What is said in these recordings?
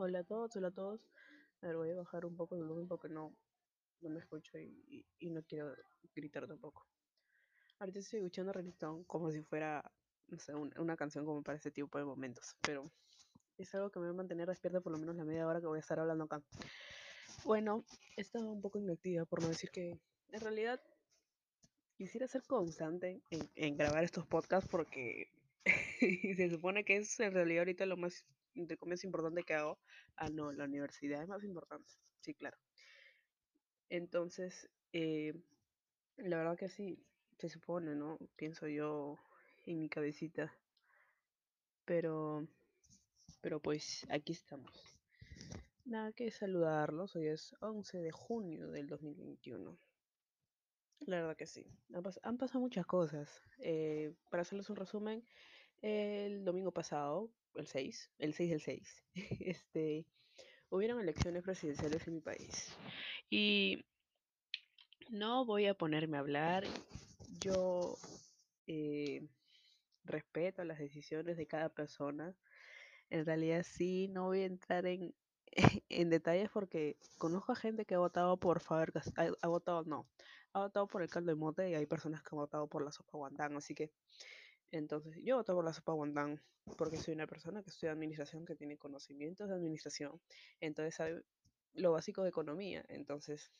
Hola a todos, hola a todos. A ver, voy a bajar un poco el volumen porque no, no me escucho y, y, no quiero gritar tampoco. Ahorita estoy escuchando reggaetón como si fuera, no sé, una, canción como para ese tipo de momentos, pero es algo que me va a mantener despierta por lo menos la media hora que voy a estar hablando acá. Bueno, he estado un poco inactiva, por no decir que en realidad quisiera ser constante en, en grabar estos podcasts porque se supone que es en realidad ahorita lo más entre comillas importante que hago. Ah, no, la universidad es más importante. Sí, claro. Entonces, eh, la verdad que sí, se supone, ¿no? Pienso yo en mi cabecita. Pero, pero pues aquí estamos. Nada que saludarlos. Hoy es 11 de junio del 2021. La verdad que sí. Han, pas han pasado muchas cosas. Eh, para hacerles un resumen, el domingo pasado, el 6, el 6 del 6, este, hubieron elecciones presidenciales en mi país. Y no voy a ponerme a hablar. Yo eh, respeto las decisiones de cada persona. En realidad sí, no voy a entrar en, en detalles porque conozco a gente que ha votado por Faber ha, votado, no, ha votado por el caldo de mote y hay personas que han votado por la sopa guantán, así que entonces, yo voto por la sopa guantán porque soy una persona que estudia administración, que tiene conocimientos de administración, entonces sabe lo básico de economía, entonces,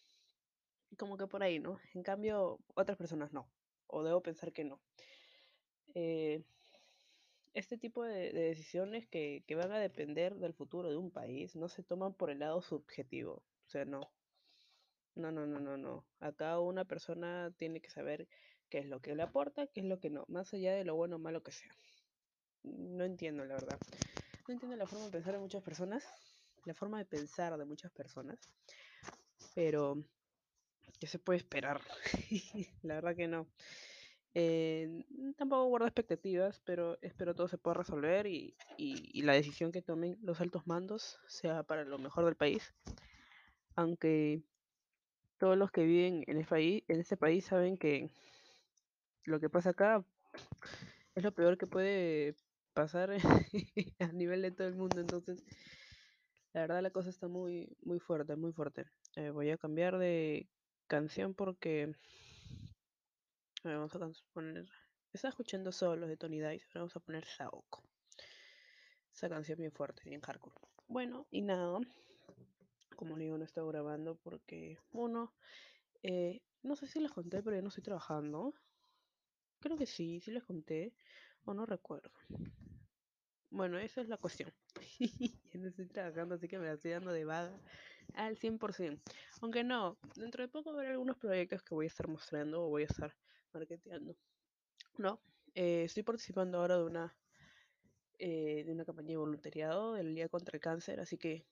como que por ahí, ¿no? En cambio, otras personas no, o debo pensar que no. Eh, este tipo de, de decisiones que, que, van a depender del futuro de un país no se toman por el lado subjetivo, o sea, no. No, no, no, no, no. Acá una persona tiene que saber qué es lo que le aporta, qué es lo que no, más allá de lo bueno o malo que sea. No entiendo, la verdad. No entiendo la forma de pensar de muchas personas, la forma de pensar de muchas personas, pero ¿qué se puede esperar? la verdad que no. Eh, tampoco guardo expectativas, pero espero todo se pueda resolver y, y, la decisión que tomen los altos mandos sea para lo mejor del país. Aunque todos los que viven en, país, en este país saben que lo que pasa acá es lo peor que puede pasar a nivel de todo el mundo. Entonces, la verdad la cosa está muy, muy fuerte, muy fuerte. Eh, voy a cambiar de canción porque... Vamos a poner... Estaba escuchando solos de Tony Dice, pero vamos a poner Saoko. Esa canción bien fuerte, bien hardcore. Bueno, y nada. Como digo, no he estado grabando porque, uno, eh, no sé si les conté, pero yo no estoy trabajando. Creo que sí, sí les conté, o no recuerdo. Bueno, esa es la cuestión. yo no estoy trabajando, así que me la estoy dando de vaga al 100%. Aunque no, dentro de poco habrá algunos proyectos que voy a estar mostrando o voy a estar marketeando. No, eh, estoy participando ahora de una, eh, de una campaña de voluntariado del Día contra el Cáncer, así que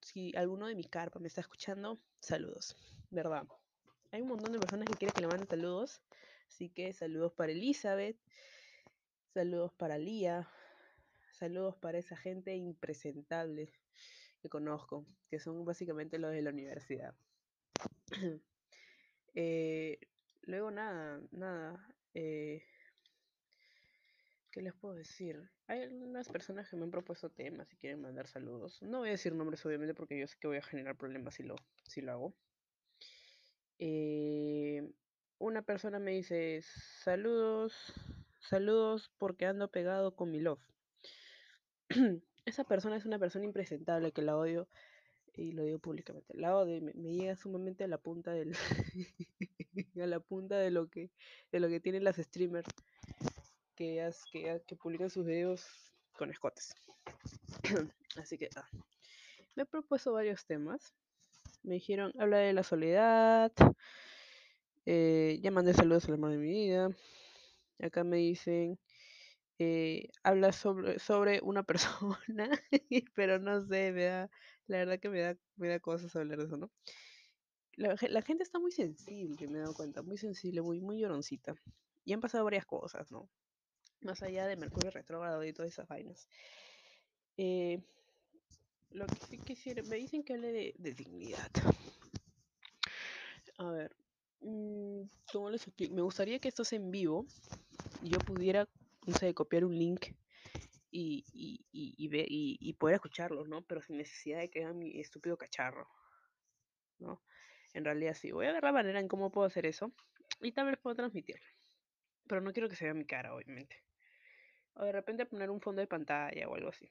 si alguno de mi carpa me está escuchando, saludos, ¿verdad? Hay un montón de personas que quieren que le mande saludos, así que saludos para Elizabeth, saludos para Lía, saludos para esa gente impresentable que conozco, que son básicamente los de la universidad. eh, luego nada, nada. Eh, ¿Qué les puedo decir? Hay algunas personas que me han propuesto temas y quieren mandar saludos. No voy a decir nombres, obviamente, porque yo sé que voy a generar problemas si lo, si lo hago. Eh, una persona me dice, saludos, saludos porque ando pegado con mi love. Esa persona es una persona impresentable que la odio y lo digo públicamente. La odio me, me llega sumamente a la punta del a la punta de lo que de lo que tienen las streamers que, que, que publican sus videos con escotes. Así que ah. me he propuesto varios temas. Me dijeron, habla de la soledad. Eh, ya mandé saludos al amor de mi vida. Acá me dicen, eh, habla sobre, sobre una persona, pero no sé, me da, la verdad que me da, me da cosas hablar de eso, ¿no? La, gente está muy sensible, me he dado cuenta, muy sensible, muy, muy lloroncita. Y han pasado varias cosas, ¿no? más allá de Mercurio retrógrado y todas esas vainas. Eh, lo que sí quisiera, me dicen que hable de, dignidad. A ver, ¿cómo les explico? Me gustaría que esto sea en vivo y yo pudiera, no sé, copiar un link y, y, y, y, ve- y- y poder escucharlos, ¿no? Pero sin necesidad de que hagan mi estúpido cacharro, ¿no? En realidad sí, voy a ver la manera en cómo puedo hacer eso y tal vez puedo transmitirlo. Pero no quiero que se vea mi cara, obviamente. O de repente poner un fondo de pantalla o algo así.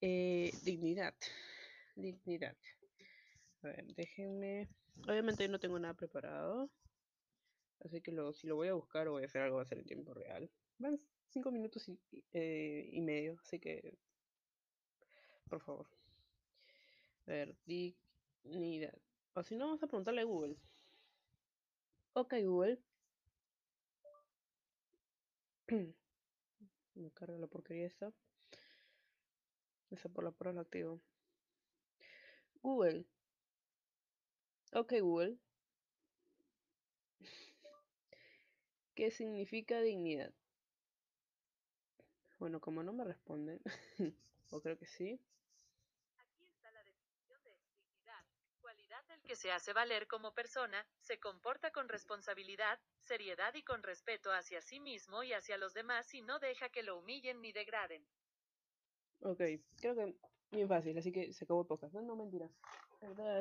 Eh, dignidad. Dignidad. A ver, déjenme. Obviamente no tengo nada preparado. Así que lo, si lo voy a buscar o voy a hacer algo, va a ser en tiempo real. Van cinco minutos y, eh, medio, así que. Por favor. A ver, dignidad. O si no, vamos a preguntarle a Google. Ok, Google. Me carga la porquería esta. Esa por la prueba la activo. Google. Ok, Google. ¿Qué significa dignidad? Bueno, como no me responden, o creo que sí. Aquí está la definición de dignidad. Cualidad del que se hace valer como persona, se comporta con responsabilidad, seriedad y con respeto hacia sí mismo y hacia los demás y no deja que lo humillen ni degraden. Ok, creo que bien fácil, así que se acabó el podcast. No, no, mentira.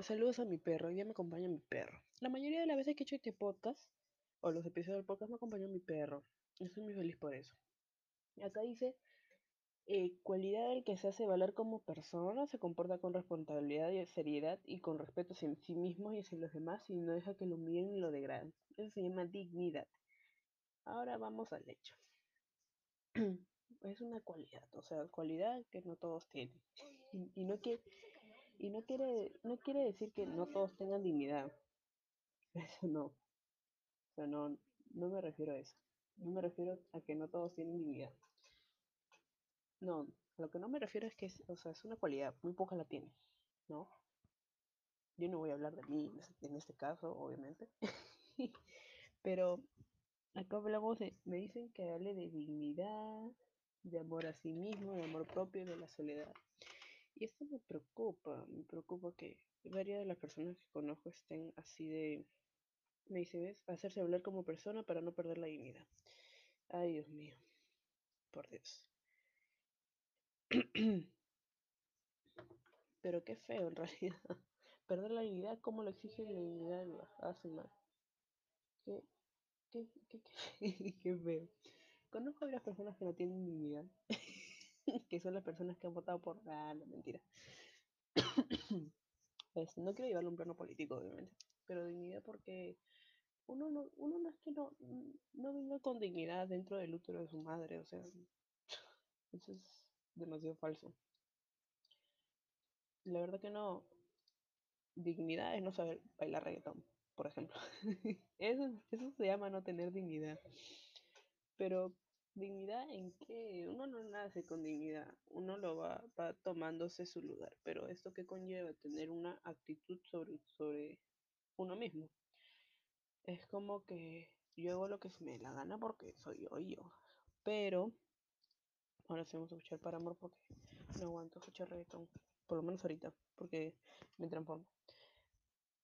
Saludos a mi perro, hoy día me acompaña mi perro. La mayoría de las veces que he hecho este podcast, o los episodios del podcast, me acompañó mi perro. Estoy muy feliz por eso. Y acá dice, eh, cualidad del que se hace valer como persona, se comporta con responsabilidad y seriedad y con respeto hacia sí mismo y hacia los demás y no deja que lo humillen ni lo degraden. Eso se llama dignidad. Ahora vamos al hecho. es una cualidad, o sea, cualidad que no todos tienen. Y, y no quiere, y no quiere, no quiere decir que no todos tengan dignidad. Eso no. No, no me refiero a eso. No me refiero a que no todos tienen dignidad. No, a lo que no me refiero es que es, o sea, es una cualidad, muy poca la tienen, ¿no? Yo no voy a hablar de mí en este, este caso, obviamente. Pero acá hablamos de, me dicen que hable de dignidad, de amor a sí mismo, de amor propio, de la soledad. Y esto me preocupa, me preocupa que varias de las personas que conozco estén así de, me dice, ¿ves? Hacerse hablar como persona para no perder la dignidad. Ay, Dios mío, por Dios. Pero qué feo en realidad. Perder la dignidad, ¿cómo lo exige la dignidad? Hace mal. Qué, qué, qué, qué, qué feo. Conozco a varias personas que no tienen dignidad. que son las personas que han votado por... Ah, mentira. Pues, no quiero llevarlo a un plano político, obviamente. Pero dignidad porque uno no, uno no es que no, no venga con dignidad dentro del útero de su madre. O sea, eso es demasiado falso. La verdad que no. Dignidad es no saber bailar reggaetón, por ejemplo. eso, eso se llama no tener dignidad. Pero, ¿dignidad en qué? Uno no nace con dignidad, uno lo va, va tomándose su lugar. Pero esto que conlleva tener una actitud sobre, sobre uno mismo. Es como que yo hago lo que se me dé la gana porque soy yo y yo. Pero, ahora sí vamos a escuchar para amor porque no aguanto escuchar reggaetón. Por lo menos ahorita, porque me transformo.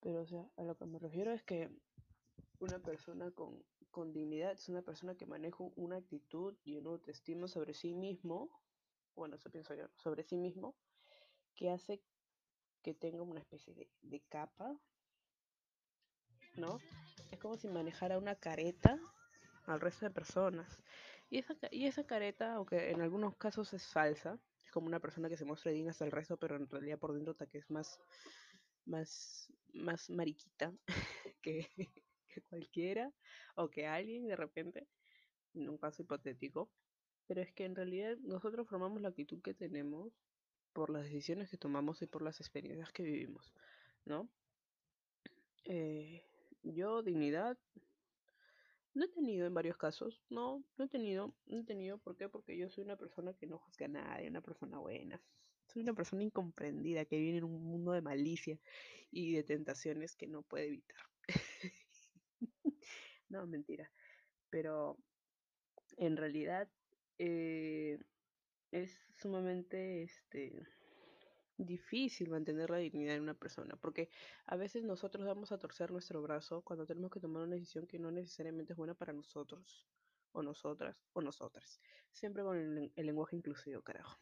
Pero, o sea, a lo que me refiero es que una persona con, con dignidad es una persona que maneja una actitud y una autoestima sobre sí mismo, bueno, eso pienso yo, sobre sí mismo, que hace que tenga una especie de, de capa, ¿no? Es como si manejara una careta al resto de personas. Y esa, y esa careta, aunque en algunos casos es falsa, es como una persona que se muestra digna hasta el resto, pero en realidad por dentro está que es más, más, más mariquita que, que cualquiera o que alguien de repente, en un caso hipotético. Pero es que en realidad nosotros formamos la actitud que tenemos por las decisiones que tomamos y por las experiencias que vivimos, ¿no? Eh, yo, dignidad, no he tenido en varios casos, no, no he tenido, no he tenido, ¿por qué? Porque yo soy una persona que no juzga a nadie, una persona buena. Soy una persona incomprendida que vive en un mundo de malicia y de tentaciones que no puede evitar. No, mentira. Pero en realidad eh, es sumamente este, difícil mantener la dignidad en una persona, porque a veces nosotros vamos a torcer nuestro brazo cuando tenemos que tomar una decisión que no necesariamente es buena para nosotros, o nosotras, o nosotras. Siempre con el, el lenguaje inclusivo, carajo.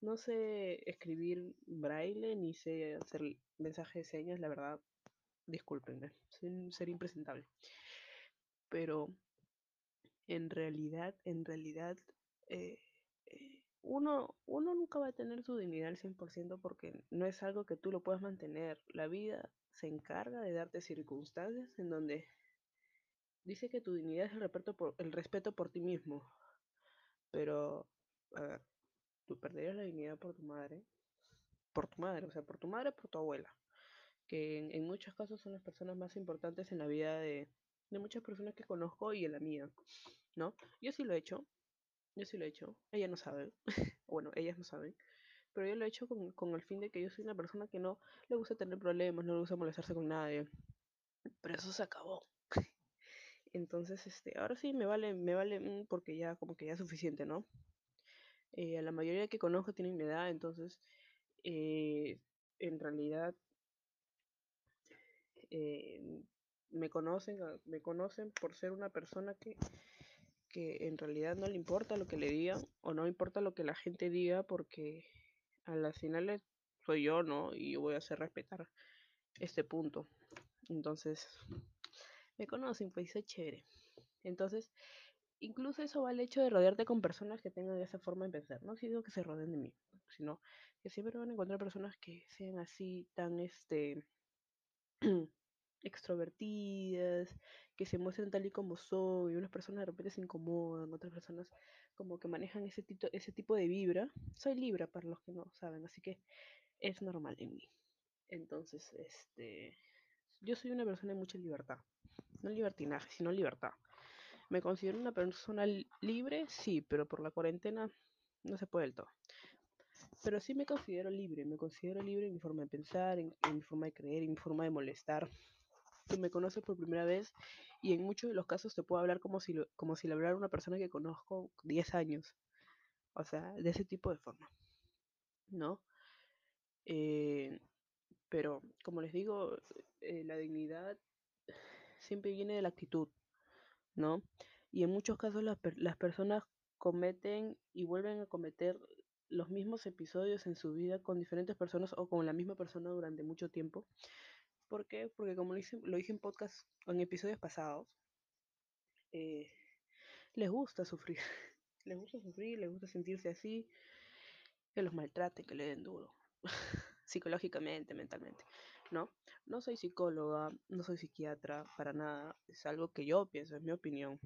No sé escribir braille ni sé hacer mensajes de señas, la verdad, discúlpenme, soy ser impresentable. Pero en realidad, en realidad, eh, eh, uno, uno nunca va a tener su dignidad al 100% porque no es algo que tú lo puedas mantener. La vida se encarga de darte circunstancias en donde dice que tu dignidad es el respeto por, el respeto por ti mismo. Pero, a ver, tú perderías la dignidad por tu madre. Por tu madre, o sea, por tu madre, por tu abuela. Que en, en muchos casos son las personas más importantes en la vida de, de muchas personas que conozco y en la mía, ¿no? Yo sí lo he hecho, yo sí lo he hecho, ella no sabe, bueno, ellas no saben, pero yo lo he hecho con, con, el fin de que yo soy una persona que no le gusta tener problemas, no le gusta molestarse con nadie, pero eso se acabó. Entonces, este, ahora sí me vale, me vale mm, porque ya como que ya es suficiente, ¿no? Eh, a la mayoría que conozco tienen mi edad, entonces, eh, en realidad, eh, me conocen, me conocen por ser una persona que, que en realidad no le importa lo que le digan o no importa lo que la gente diga porque a las finales soy yo, ¿no? Y voy a hacer respetar este punto. Entonces, me conocen, pues es chévere. Entonces, incluso eso va al hecho de rodearte con personas que tengan esa forma de pensar. No si digo que se rodeen de mí, sino que siempre van a encontrar personas que sean así tan, este, extrovertidas, que se muestran tal y como son, y unas personas de repente se incomodan, otras personas como que manejan ese, tito, ese tipo de vibra. Soy Libra, para los que no saben, así que es normal en mí. Entonces, este, yo soy una persona de mucha libertad. No libertinaje, sino libertad. ¿Me considero una persona libre? Sí, pero por la cuarentena no se puede del todo. Pero sí me considero libre, me considero libre en mi forma de pensar, en, en mi forma de creer, en mi forma de molestar, que me conoces por primera vez y en muchos de los casos te puedo hablar como si, como si le hablara una persona que conozco 10 años. O sea, de ese tipo de forma. ¿No? Eh, pero, como les digo, eh, la dignidad siempre viene de la actitud, ¿no? Y en muchos casos las, las personas cometen y vuelven a cometer los mismos episodios en su vida con diferentes personas o con la misma persona durante mucho tiempo ¿Por qué? Porque como lo dije, lo dije en podcast, en episodios pasados, eh, les gusta sufrir. les gusta sufrir, les gusta sentirse así, que los maltraten, que le den duro. Psicológicamente, mentalmente. ¿No? No soy psicóloga, no soy psiquiatra, para nada. Es algo que yo pienso, es mi opinión.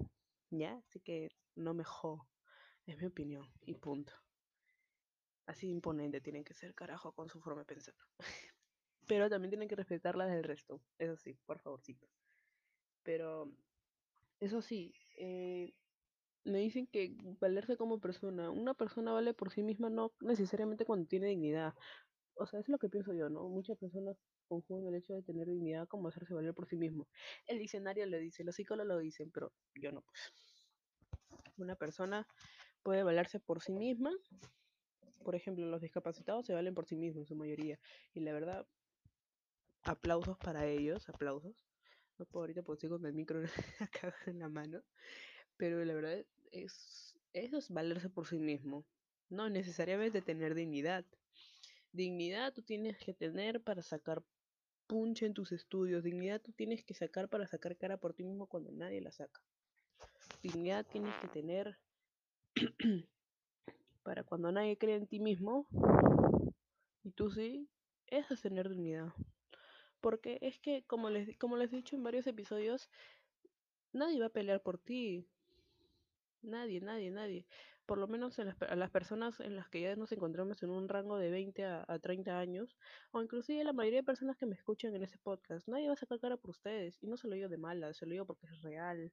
¿Ya? Así que no me jo. Es mi opinión. Y punto. Así imponente tienen que ser, carajo, con su forma de pensar pero también tienen que respetar las del resto, eso sí, por favorcito. Pero, eso sí, eh, me dicen que valerse como persona, una persona vale por sí misma no necesariamente cuando tiene dignidad. O sea, es lo que pienso yo, ¿no? Muchas personas confunden el hecho de tener dignidad como hacerse valer por sí mismo. El diccionario lo dice, los psicólogos lo dicen, pero yo no, pues. Una persona puede valerse por sí misma. Por ejemplo, los discapacitados se valen por sí mismos en su mayoría. Y la verdad, aplausos para ellos, aplausos. No puedo ahorita porque estoy con el micro acá en la mano. Pero la verdad es, eso es valerse por sí mismo. No necesariamente tener dignidad. Dignidad tú tienes que tener para sacar punche en tus estudios. Dignidad tú tienes que sacar para sacar cara por ti mismo cuando nadie la saca. Dignidad tienes que tener para cuando nadie cree en ti mismo y tú sí, eso es tener dignidad. Porque es que, como les, como les he dicho en varios episodios, nadie va a pelear por ti. Nadie, nadie, nadie. Por lo menos en las, a las personas en las que ya nos encontramos en un rango de 20 a, a 30 años, o inclusive la mayoría de personas que me escuchan en ese podcast, nadie va a sacar cara por ustedes. Y no se lo digo de mala, se lo digo porque es real.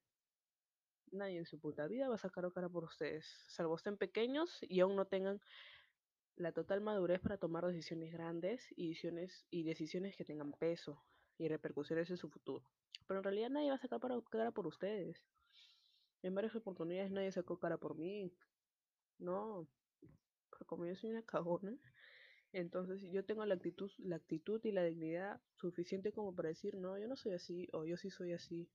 Nadie en su puta vida va a sacar cara por ustedes, salvo estén pequeños y aún no tengan la total madurez para tomar decisiones grandes y decisiones, y decisiones que tengan peso y repercusiones en su futuro. Pero en realidad nadie va a sacar para, cara por ustedes. En varias oportunidades nadie sacó cara por mí. No, pero como yo soy una cagona, entonces yo tengo la actitud, la actitud y la dignidad suficiente como para decir, no, yo no soy así, o yo sí soy así.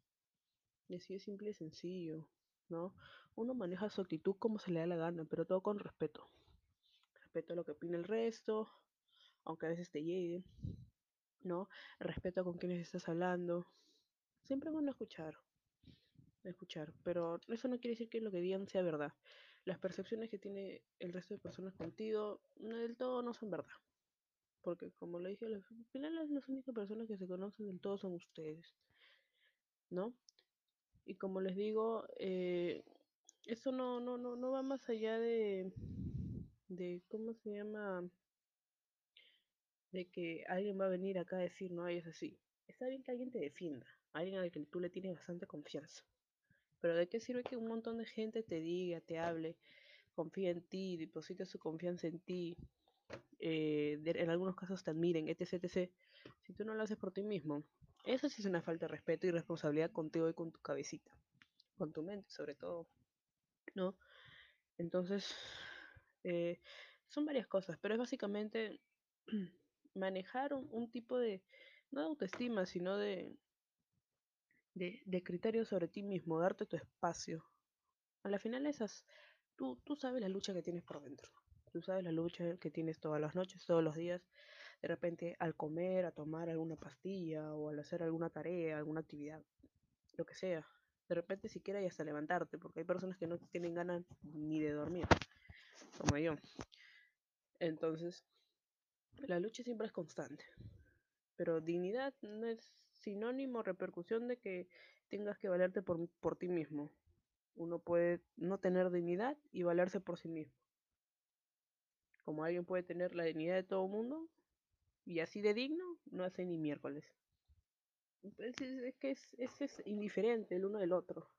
Y así es simple y sencillo. ¿no? Uno maneja su actitud como se le da la gana, pero todo con respeto. Respeto a lo que opina el resto, aunque a veces te llegue, ¿no? Respeto con quienes estás hablando. Siempre van a escuchar, escuchar, pero eso no quiere decir que lo que digan sea verdad. Las percepciones que tiene el resto de personas contigo, del todo no son verdad. Porque como le dije, al final las únicas personas que se conocen del todo son ustedes, ¿no? Y como les digo, eh, eso no, no, no, no va más allá de, de, ¿cómo se llama? De que alguien va a venir acá a decir, no, es así. Está bien que alguien te defienda, alguien al que tú le tienes bastante confianza. Pero ¿de qué sirve que un montón de gente te diga, te hable, confía en ti, deposite su confianza en ti, eh, en algunos casos te admiren, etc, etc, si tú no lo haces por ti mismo? Eso sí es una falta de respeto y responsabilidad contigo y con tu cabecita, con tu mente sobre todo, ¿no? Entonces, eh, son varias cosas, pero es básicamente manejar un, un, tipo de, no de autoestima, sino de, de, de criterios sobre ti mismo, darte tu espacio. A la final esas, tú, tú sabes la lucha que tienes por dentro, tú sabes la lucha que tienes todas las noches, todos los días, de repente al comer, a tomar alguna pastilla o al hacer alguna tarea, alguna actividad, lo que sea. De repente siquiera y hasta levantarte, porque hay personas que no tienen ganas ni de dormir, como yo. Entonces, la lucha siempre es constante. Pero dignidad no es sinónimo, repercusión de que tengas que valerte por, por ti mismo. Uno puede no tener dignidad y valerse por sí mismo. Como alguien puede tener la dignidad de todo el mundo y así de digno, no hace ni miércoles. Es, es que es, es, es, indiferente el uno del otro.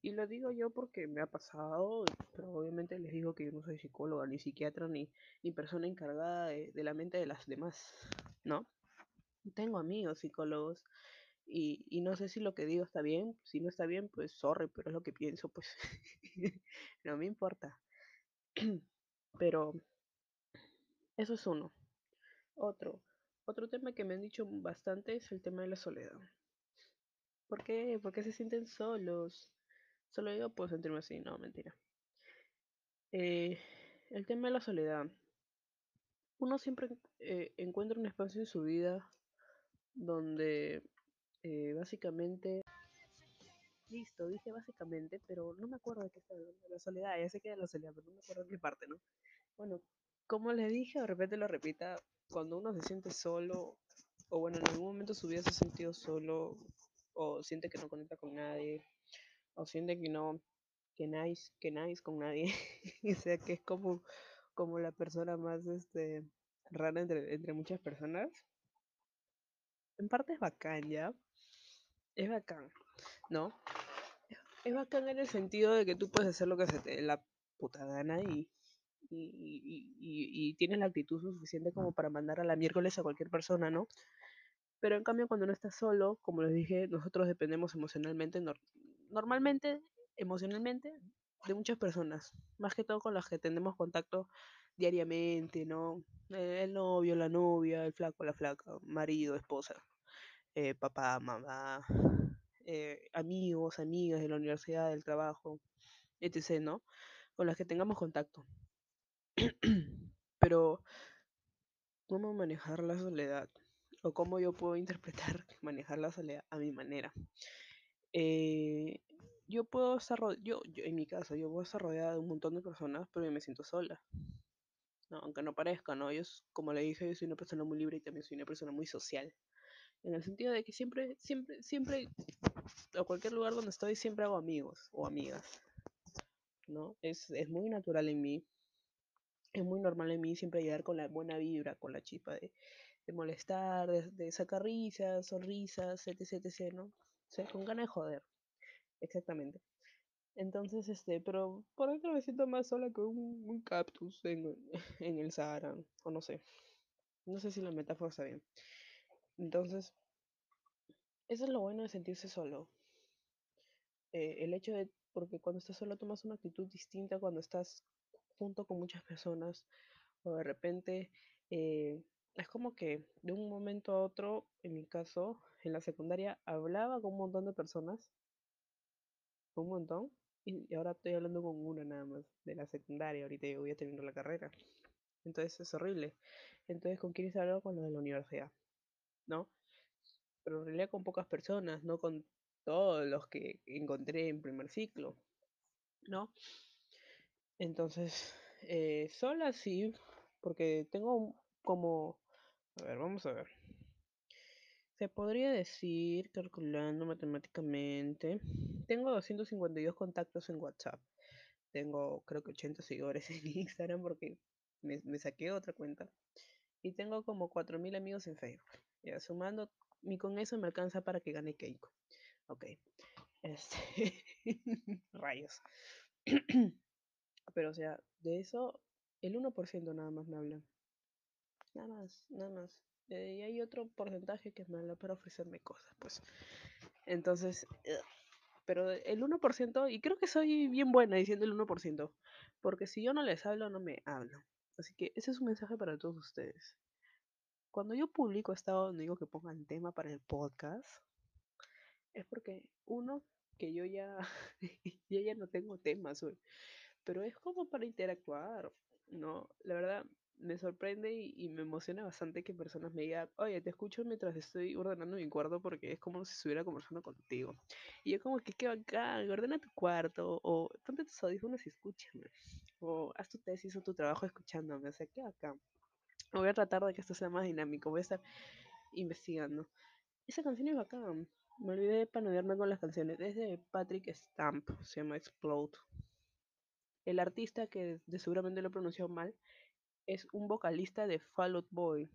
Y lo digo yo porque me ha pasado, pero obviamente les digo que yo no soy psicóloga, ni psiquiatra, ni, ni persona encargada de, de la mente de las demás, ¿no? Tengo amigos psicólogos y, y, no sé si lo que digo está bien, si no está bien, pues sorry, pero es lo que pienso, pues no me importa. pero eso es uno. Otro, otro tema que me han dicho bastante es el tema de la soledad. ¿Por qué? Porque se sienten solos. Solo yo puedo sentirme así, no, mentira. Eh, el tema de la soledad. Uno siempre eh, encuentra un espacio en su vida donde eh, básicamente... Listo, dije básicamente, pero no me acuerdo de qué está hablando. La soledad, ya sé que de la soledad, pero no me acuerdo de qué parte, ¿no? Bueno, como les dije, de repente lo repita, cuando uno se siente solo, o bueno, en algún momento de su vida se ha sentido solo, o siente que no conecta con nadie, o siente que no, que nice, que nice con nadie, o sea, que es como, como la persona más, este, rara entre, entre muchas personas. En parte es bacán, ¿ya? Es bacán, ¿no? Es bacán en el sentido de que tú puedes hacer lo que se te dé la puta gana y, y, y, y, tienes la actitud suficiente como para mandar a la miércoles a cualquier persona, ¿no? Pero en cambio cuando no estás solo, como les dije, nosotros dependemos emocionalmente, normalmente, emocionalmente, de muchas personas, más que todo con las que tenemos contacto diariamente, ¿no? El novio, la novia, el flaco, la flaca, marido, esposa, eh, papá, mamá, eh, amigos, amigas de la universidad, del trabajo, etc., ¿no? Con las que tengamos contacto. Pero, ¿cómo manejar la soledad? O cómo yo puedo interpretar manejar la soledad a mi manera. Eh, yo puedo estar, yo, yo, en mi caso, yo puedo estar rodeada de un montón de personas, pero yo me siento sola. No, aunque no parezca, ¿no? Yo, como le dije, yo soy una persona muy libre y también soy una persona muy social. En el sentido de que siempre, siempre, siempre, a cualquier lugar donde estoy, siempre hago amigos o amigas. ¿No? Es, es muy natural en mí. Es muy normal en mí siempre llegar con la buena vibra, con la chispa de, molestar, de, de, sacar risas, sonrisas, etc, etc, ¿no? Sea, con ganas de joder. Exactamente. Entonces, este, pero por dentro me siento más sola que un, cactus en, en, el Sahara, o no sé. No sé si la metáfora está bien. Entonces, eso es lo bueno de sentirse solo. Eh, el hecho de, porque cuando estás solo tomas una actitud distinta cuando estás junto con muchas personas, o de repente, eh, es como que de un momento a otro, en mi caso, en la secundaria, hablaba con un montón de personas, un montón, y ahora estoy hablando con una nada más de la secundaria, ahorita voy a terminar la carrera. Entonces es horrible. Entonces, ¿con quiénes hablo? Con los de la universidad, ¿no? Pero en realidad con pocas personas, no con todos los que encontré en primer ciclo, ¿no? Entonces, eh, sola sí, porque tengo como... A ver, vamos a ver. Se podría decir, calculando matemáticamente, tengo 252 contactos en WhatsApp. Tengo creo que 80 seguidores en Instagram porque me, saqué otra cuenta. Y tengo como 4.000 amigos en Facebook. Sumando, y con eso me alcanza para que gane Keiko. Ok. Este... Rayos. Pero o sea, de eso, el 1% nada más me hablan. Nada más, nada más. Eh, y hay otro porcentaje que me habla para ofrecerme cosas, pues. Entonces, ugh. pero el 1%, y creo que soy bien buena diciendo el 1%, porque si yo no les hablo, no me hablan. Así que ese es un mensaje para todos ustedes. Cuando yo publico estado, no digo que pongan tema para el podcast, es porque uno, que yo ya, yo ya no tengo temas hoy, pero es como para interactuar, ¿no? La verdad, me sorprende y, me emociona bastante que personas me digan, oye, te escucho mientras estoy ordenando mi cuarto porque es como si estuviera conversando contigo. Y yo como que, qué bacán, ordena tu cuarto, o ponte tus audífonos y escúchame, o haz tu tesis o tu trabajo escuchándome, o sea, qué bacán. Voy a tratar de que esto sea más dinámico, voy a estar investigando. Esa canción es bacán. Me olvidé de panodearme con las canciones. Es de Patrick Stamp, se llama Explode. El artista, que de seguramente lo pronunció mal, es un vocalista de Fall Out Boy,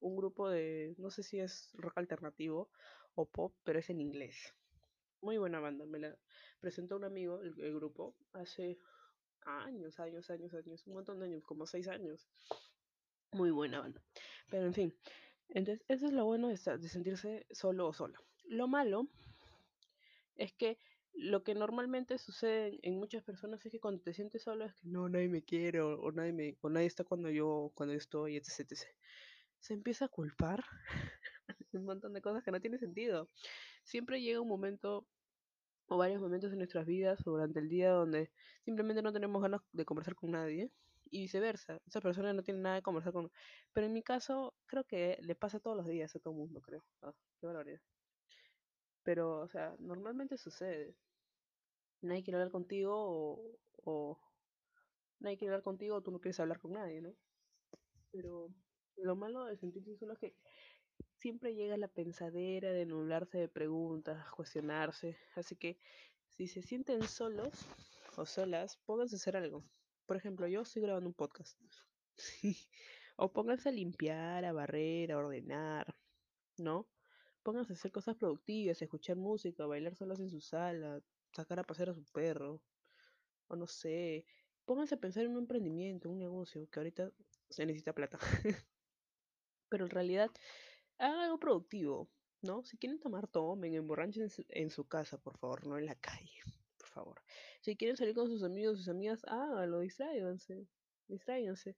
un grupo de, no sé si es rock alternativo o pop, pero es en inglés. Muy buena banda, me la presentó un amigo, el, grupo, hace años, años, años, años, un montón de años, como seis años. Muy buena banda. Pero en fin, entonces eso es lo bueno de, de sentirse solo o sola. Lo malo es que lo que normalmente sucede en muchas personas es que cuando te sientes solo es que no, nadie me quiere o, o nadie, me, o nadie está cuando yo, cuando yo estoy, etc, etc. Se empieza a culpar un montón de cosas que no tiene sentido. Siempre llega un momento o varios momentos en nuestras vidas o durante el día donde simplemente no tenemos ganas de conversar con nadie y viceversa. Esa persona no tiene nada de conversar con... Pero en mi caso, creo que le pasa todos los días a todo el mundo, creo. Ah, qué barbaridad. Pero, o sea, normalmente sucede. Nadie quiere hablar contigo o, o nadie quiere hablar contigo o tú no quieres hablar con nadie, ¿no? Pero lo malo de sentirse solo es que siempre llega la pensadera de nublarse de preguntas, cuestionarse. Así que si se sienten solos o solas, pónganse a hacer algo. Por ejemplo, yo estoy grabando un podcast. o pónganse a limpiar, a barrer, a ordenar, ¿no? Pónganse a hacer cosas productivas, escuchar música, bailar solos en su sala, sacar a pasear a su perro, o no sé. Pónganse a pensar en un emprendimiento, un negocio, que ahorita se necesita plata. Pero en realidad, hagan algo productivo, ¿no? Si quieren tomar, tomen, emborrachen en su casa, por favor, no en la calle, por favor. Si quieren salir con sus amigos, sus amigas, háganlo, distráiganse, distráiganse.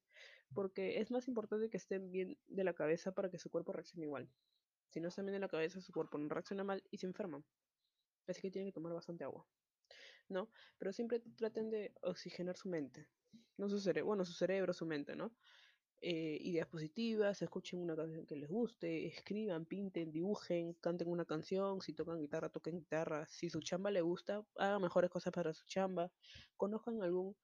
Porque es más importante que estén bien de la cabeza para que su cuerpo reaccione igual. Si no están bien de la cabeza, su cuerpo no reacciona mal y se enferman. Así que tienen que tomar bastante agua. ¿No? Pero siempre traten de oxigenar su mente. No su cerebro, bueno, su cerebro, su mente, ¿no? eh, ideas positivas, escuchen una canción que les guste, escriban, pinten, dibujen, canten una canción, si tocan guitarra, toquen guitarra, si su chamba le gusta, hagan mejores cosas para su chamba, conozcan algún,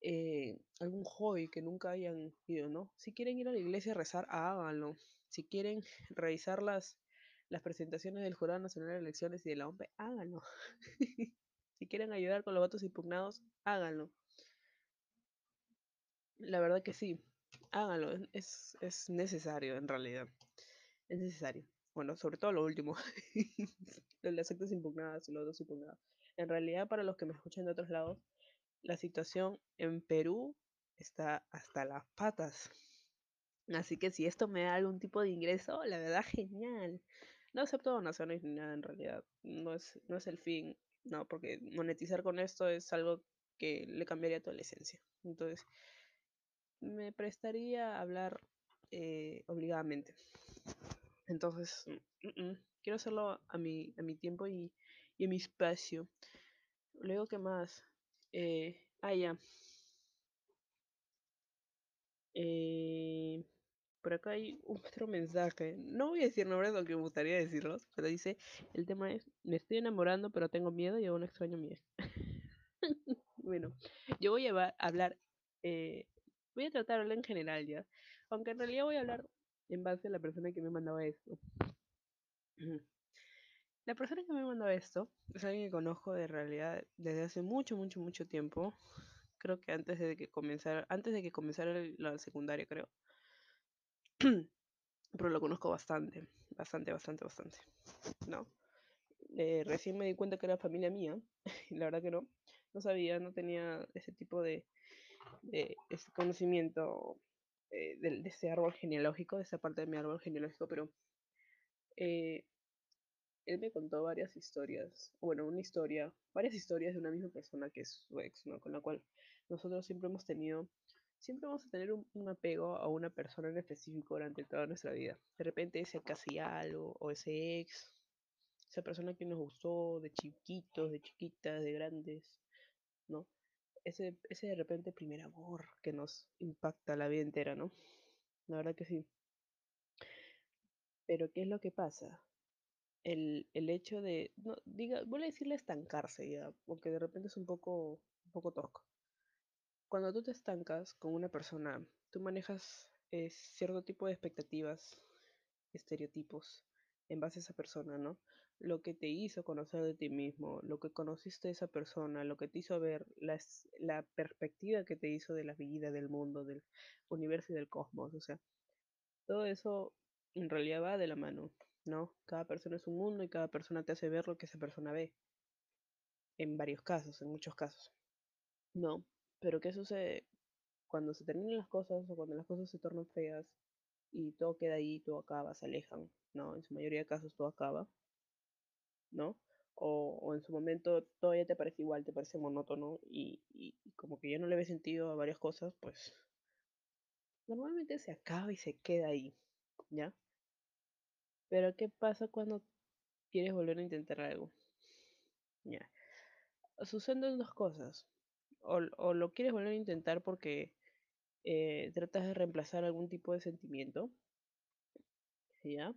eh, algún hobby que nunca hayan ido, ¿no? Si quieren ir a la iglesia a rezar, háganlo. Si quieren revisar las, las presentaciones del Jurado Nacional de Elecciones y de la OMP, háganlo. si quieren ayudar con los votos impugnados, háganlo. La verdad que sí, háganlo, es, es necesario en realidad. Es necesario. Bueno, sobre todo lo último. las actas impugnadas y los dos impugnados. En realidad, para los que me escuchan de otros lados, la situación en Perú está hasta las patas. Así que si esto me da algún tipo de ingreso, la verdad, genial. No acepto donaciones ni nada en realidad. No es, no es el fin. No, porque monetizar con esto es algo que le cambiaría toda la esencia. Entonces, me prestaría a hablar eh, obligadamente. Entonces, mm, mm, quiero hacerlo a mi, a mi tiempo y, y a mi espacio. Luego, ¿qué más? Eh, ah, ya. Eh, por acá hay otro mensaje. No voy a decir nombres, aunque me gustaría decirlos, pero dice, el tema es, me estoy enamorando, pero tengo miedo y aún extraño a bueno, yo voy a hablar, eh, voy a tratarlo en general ya, aunque en realidad voy a hablar en base a la persona que me mandaba esto. La persona que me mandó esto es alguien que conozco de realidad desde hace mucho, mucho, mucho tiempo. Creo que antes de que comenzara, antes de que comenzara la secundaria, creo. Pero lo conozco bastante, bastante, bastante, bastante. ¿No? Eh, recién me di cuenta que era familia mía. la verdad que no. No sabía, no tenía ese tipo de, de ese conocimiento eh, de, ese árbol genealógico, de esa parte de mi árbol genealógico, pero eh, él me contó varias historias, bueno, una historia, varias historias de una misma persona que es su ex, ¿no? Con la cual nosotros siempre hemos tenido, siempre vamos a tener un, apego a una persona en específico durante toda nuestra vida. De repente ese casi algo, o ese ex, esa persona que nos gustó de chiquitos, de chiquitas, de grandes, ¿no? Ese, ese de repente primer amor que nos impacta la vida entera, ¿no? La verdad que sí. Pero ¿qué es lo que pasa? el, el hecho de, no, diga, voy a decirle estancarse ya, porque de repente es un poco, un poco tosco. Cuando tú te estancas con una persona, tú manejas eh, cierto tipo de expectativas, estereotipos, en base a esa persona, ¿no? Lo que te hizo conocer de ti mismo, lo que conociste de esa persona, lo que te hizo ver, la, perspectiva que te hizo de la vida, del mundo, del universo y del cosmos, o sea, todo eso en realidad va de la mano. ¿no? Cada persona es un mundo y cada persona te hace ver lo que esa persona ve. En varios casos, en muchos casos. No, pero ¿qué sucede cuando se terminan las cosas o cuando las cosas se tornan feas y todo queda ahí, todo acaba, se alejan, ¿no? En su mayoría de casos todo acaba, ¿no? O, o en su momento todo ya te parece igual, te parece monótono y, y, como que ya no le ves sentido a varias cosas, pues normalmente se acaba y se queda ahí, ¿ya? Pero ¿qué pasa cuando quieres volver a intentar algo? Ya. Suceden dos cosas. O, lo quieres volver a intentar porque eh, tratas de reemplazar algún tipo de sentimiento. ¿Ya?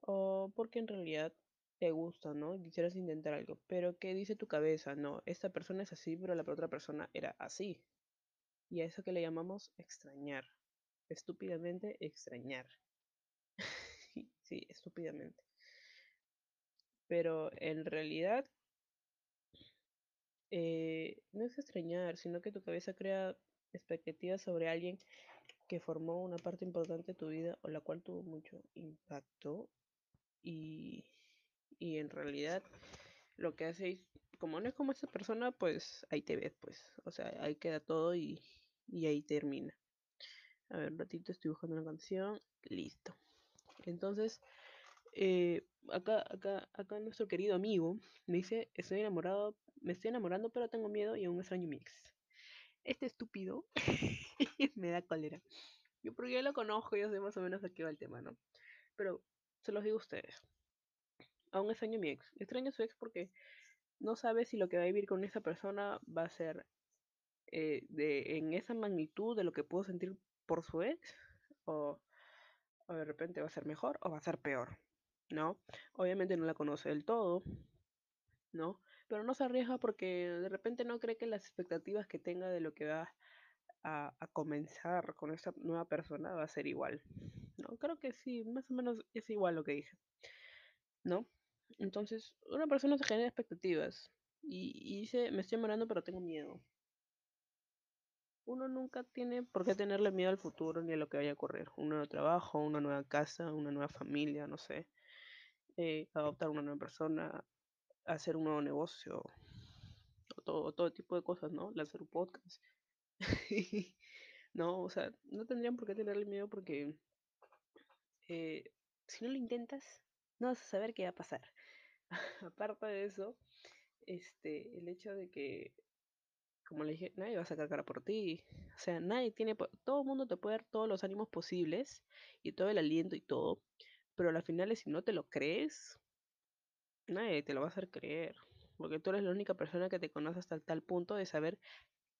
O porque en realidad te gusta, ¿no? Quisieras intentar algo. Pero ¿qué dice tu cabeza? No, esta persona es así, pero la otra persona era así. Y a eso que le llamamos extrañar. Estúpidamente extrañar. sí, estúpidamente. Pero en realidad eh, no es extrañar, sino que tu cabeza crea expectativas sobre alguien que formó una parte importante de tu vida o la cual tuvo mucho impacto y, y en realidad lo que hace como no es como esa persona pues ahí te ves pues o sea ahí queda todo y, y ahí termina. A ver un ratito estoy buscando una canción listo. Entonces eh, acá, acá, acá nuestro querido amigo me dice, estoy enamorado, me estoy enamorando, pero tengo miedo y aún extraño mi ex. Este estúpido me da cólera. Yo porque ya lo conozco, ya sé más o menos a qué va el tema, ¿no? Pero se los digo a ustedes. Aún extraño mi ex. Extraño su ex porque no sabe si lo que va a vivir con esa persona va a ser eh, de, en esa magnitud de lo que puedo sentir por su ex o de repente va a ser mejor o va a ser peor. ¿No? Obviamente no la conoce del todo, ¿no? Pero no se arriesga porque de repente no cree que las expectativas que tenga de lo que va a, comenzar con esta nueva persona va a ser igual, ¿no? Creo que sí, más o menos es igual lo que dije, ¿no? Entonces, una persona se genera expectativas y, y dice, me estoy enamorando pero tengo miedo. Uno nunca tiene por qué tenerle miedo al futuro ni a lo que vaya a ocurrir. Un nuevo trabajo, una nueva casa, una nueva familia, no sé adoptar una nueva persona, hacer un nuevo negocio, o todo, todo tipo de cosas, ¿no? Lanzar un podcast. no, o sea, no tendrían por qué tenerle miedo porque eh, si no lo intentas, no vas a saber qué va a pasar. Aparte de eso, este, el hecho de que, como le dije, nadie va a sacar cara por ti. O sea, nadie tiene, todo el mundo te puede dar todos los ánimos posibles y todo el aliento y todo, pero al final si no te lo crees, nadie te lo va a hacer creer. Porque tú eres la única persona que te conoce hasta tal punto de saber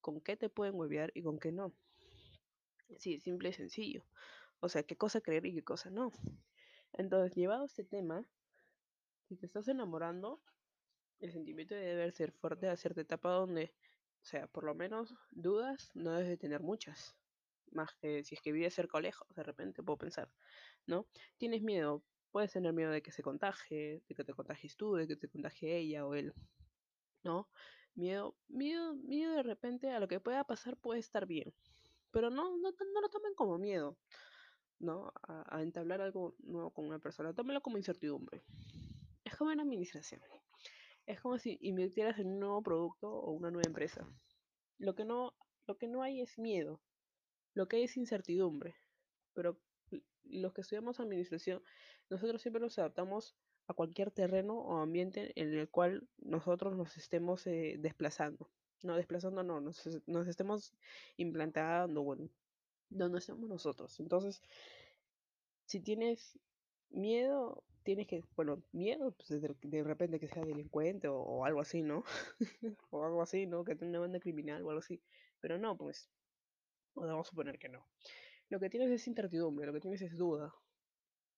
con qué te pueden huevear y con qué no. Sí, simple y sencillo. O sea, qué cosa creer y qué cosa no. Entonces, llevado a este tema, si te estás enamorando, el sentimiento debe ser fuerte a cierta etapa donde, o sea, por lo menos dudas no debes de tener muchas. Más que si es que vives cerca o lejos, de repente puedo pensar, ¿no? Tienes miedo, puedes tener miedo de que se contagie, de que te contagies tú, de que te contagie ella o él, ¿no? Miedo, miedo, miedo de repente a lo que pueda pasar puede estar bien, pero no, no, no lo tomen como miedo, ¿no? A, a, entablar algo nuevo con una persona, tómelo como incertidumbre. Es como una administración. Es como si invirtieras en un nuevo producto o una nueva empresa. Lo que no, lo que no hay es miedo, lo que hay es incertidumbre. Pero los que estudiamos administración, nosotros siempre nos adaptamos a cualquier terreno o ambiente en el cual nosotros nos estemos eh, desplazando. No, desplazando no, nos, nos estemos implantando, bueno, donde estemos nosotros. Entonces, si tienes miedo, tienes que, bueno, miedo, pues de, repente que sea delincuente o algo así, ¿no? o algo así, ¿no? Que tenga una banda criminal o algo así. Pero no, pues, podemos suponer que no. Lo que tienes es incertidumbre, lo que tienes es duda.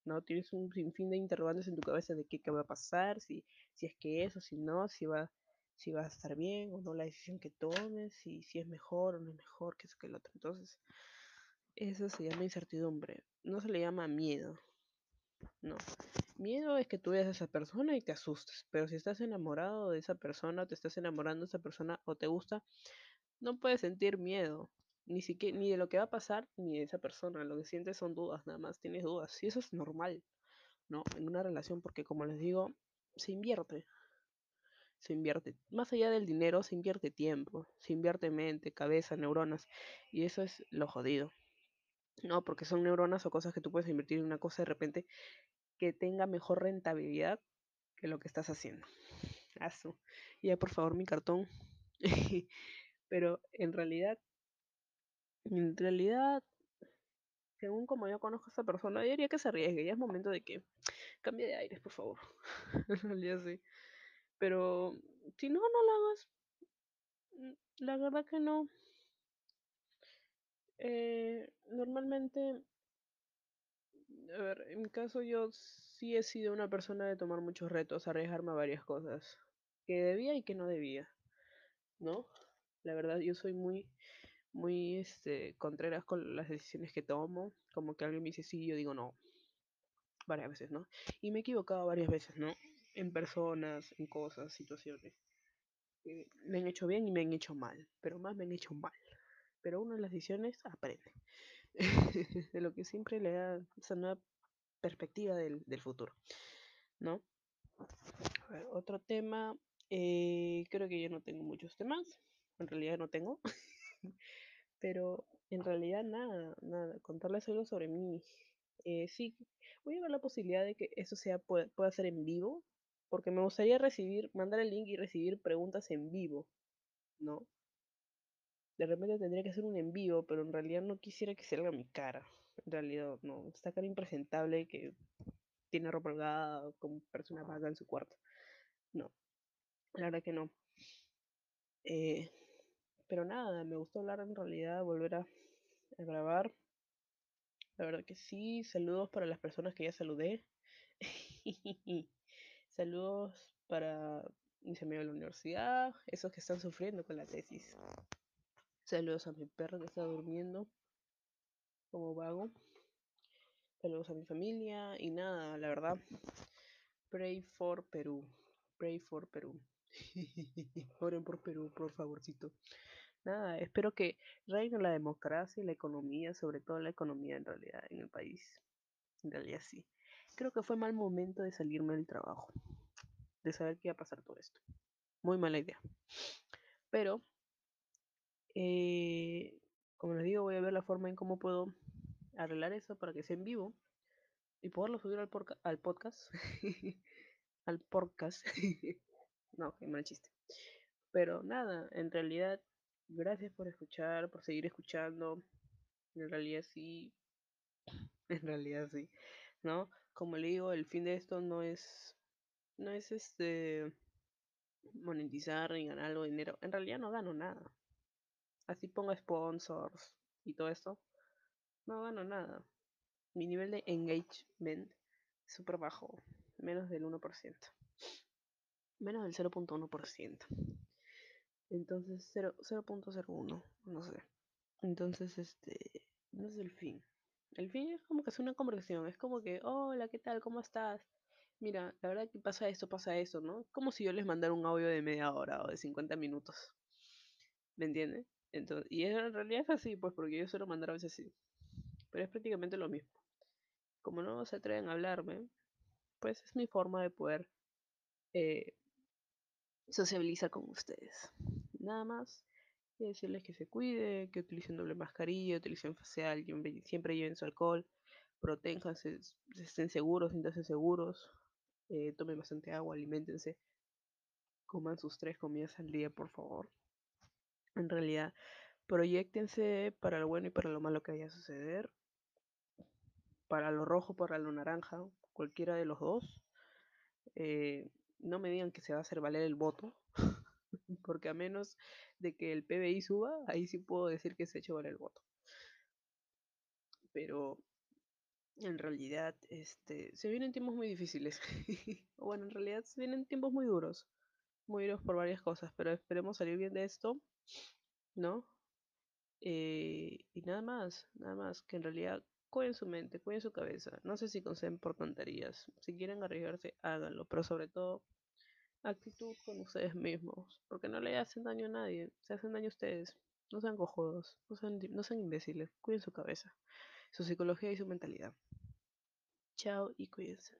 ¿no? Tienes un sinfín de interrogantes en tu cabeza de qué, qué va a pasar, si, si es que eso, si no, si va, si va a estar bien o no la decisión que tomes, si, si es mejor o no es mejor, que eso que el otro. Entonces, eso se llama incertidumbre. No se le llama miedo. No. Miedo es que tú veas a esa persona y te asustes. Pero si estás enamorado de esa persona, o te estás enamorando de esa persona o te gusta, no puedes sentir miedo. Ni, siquiera, ni de lo que va a pasar, ni de esa persona. Lo que sientes son dudas, nada más. Tienes dudas. Y eso es normal, ¿no? En una relación, porque como les digo, se invierte. Se invierte. Más allá del dinero, se invierte tiempo. Se invierte mente, cabeza, neuronas. Y eso es lo jodido. No, porque son neuronas o cosas que tú puedes invertir en una cosa de repente que tenga mejor rentabilidad que lo que estás haciendo. Aso. Ya, por favor, mi cartón. Pero en realidad, en realidad, según como yo conozco a esta persona, yo diría que se arriesgue. Ya es momento de que cambie de aires, por favor. en realidad sí. Pero si no, no lo hagas. La verdad que no. Eh, normalmente, a ver, en mi caso yo sí he sido una persona de tomar muchos retos, arriesgarme a varias cosas, que debía y que no debía, ¿no? La verdad yo soy muy, muy, este, contreras con las decisiones que tomo, como que alguien me dice sí, yo digo no, varias veces, ¿no? Y me he equivocado varias veces, ¿no? En personas, en cosas, situaciones. Me han hecho bien y me han hecho mal, pero más me han hecho mal pero uno en las decisiones aprende de lo que siempre le da esa nueva perspectiva del, del futuro, ¿no? A ver, otro tema, eh, creo que yo no tengo muchos temas, en realidad no tengo, pero en realidad nada, nada, contarles algo sobre mí. Eh, sí, voy a ver la posibilidad de que eso sea pueda, pueda ser en vivo, porque me gustaría recibir, mandar el link y recibir preguntas en vivo, ¿no? de repente tendría que hacer un envío, pero en realidad no quisiera que salga mi cara. En realidad, no. Esta cara impresentable que tiene ropa holgada, como persona vaga en su cuarto. No. La verdad que no. Eh, pero nada, me gustó hablar en realidad, volver a, grabar. La verdad que sí. Saludos para las personas que ya saludé. Saludos para mis amigos de la universidad, esos que están sufriendo con la tesis. Saludos a mi perro que está durmiendo como vago. Saludos a mi familia y nada, la verdad. Pray for Perú. Pray for Perú. Oren por Perú, por favorcito. Nada, espero que reine la democracia y la economía, sobre todo la economía en realidad en el país. En realidad sí. Creo que fue mal momento de salirme del trabajo. De saber que iba a pasar todo esto. Muy mala idea. Pero eh, como les digo, voy a ver la forma en cómo puedo arreglar eso para que sea en vivo y poderlo subir al, porca al podcast. al podcast. no, qué mal chiste. Pero nada, en realidad, gracias por escuchar, por seguir escuchando. En realidad sí. En realidad sí. ¿No? Como le digo, el fin de esto no es. No es este monetizar y ganar algo de dinero. En realidad no gano nada. Así pongo sponsors y todo esto. No gano nada. Mi nivel de engagement es súper bajo. Menos del 1%. Menos del 0.1%. Entonces 0.01. No sé. Entonces, este, no es el fin. El fin es como que es una conversación, es como que, hola, ¿qué tal? ¿Cómo estás? Mira, la verdad que pasa esto, pasa eso, ¿no? Como si yo les mandara un audio de media hora o de 50 minutos. ¿Me entiendes? Entonces, y en realidad es así, pues, porque yo suelo mandar a veces así. Pero es prácticamente lo mismo. Como no se atreven a hablarme, pues es mi forma de poder eh, sociabilizar con ustedes. Nada más y decirles que se cuide, que utilicen doble mascarilla, utilicen facial, siempre lleven su alcohol, protéjanse, estén seguros, siéntanse seguros, eh, tomen bastante agua, alimentense, coman sus tres comidas al día, por favor. En realidad, proyectense para lo bueno y para lo malo que vaya a suceder, para lo rojo, para lo naranja, cualquiera de los dos. Eh, no me digan que se va a hacer valer el voto, porque a menos de que el PBI suba, ahí sí puedo decir que se valer el voto. Pero en realidad este, se vienen tiempos muy difíciles. bueno, en realidad se vienen tiempos muy duros. Muy duros por varias cosas, pero esperemos salir bien de esto, ¿no? Eh, y nada más, nada más, que en realidad cuiden su mente, cuiden su cabeza. No sé si conceden por tonterías. Si quieren arriesgarse, háganlo, pero sobre todo actitud con ustedes mismos, porque no le hacen daño a nadie, se hacen daño a ustedes. No sean cojudos, no sean, no sean imbéciles, cuiden su cabeza, su psicología y su mentalidad. Chao y cuídense.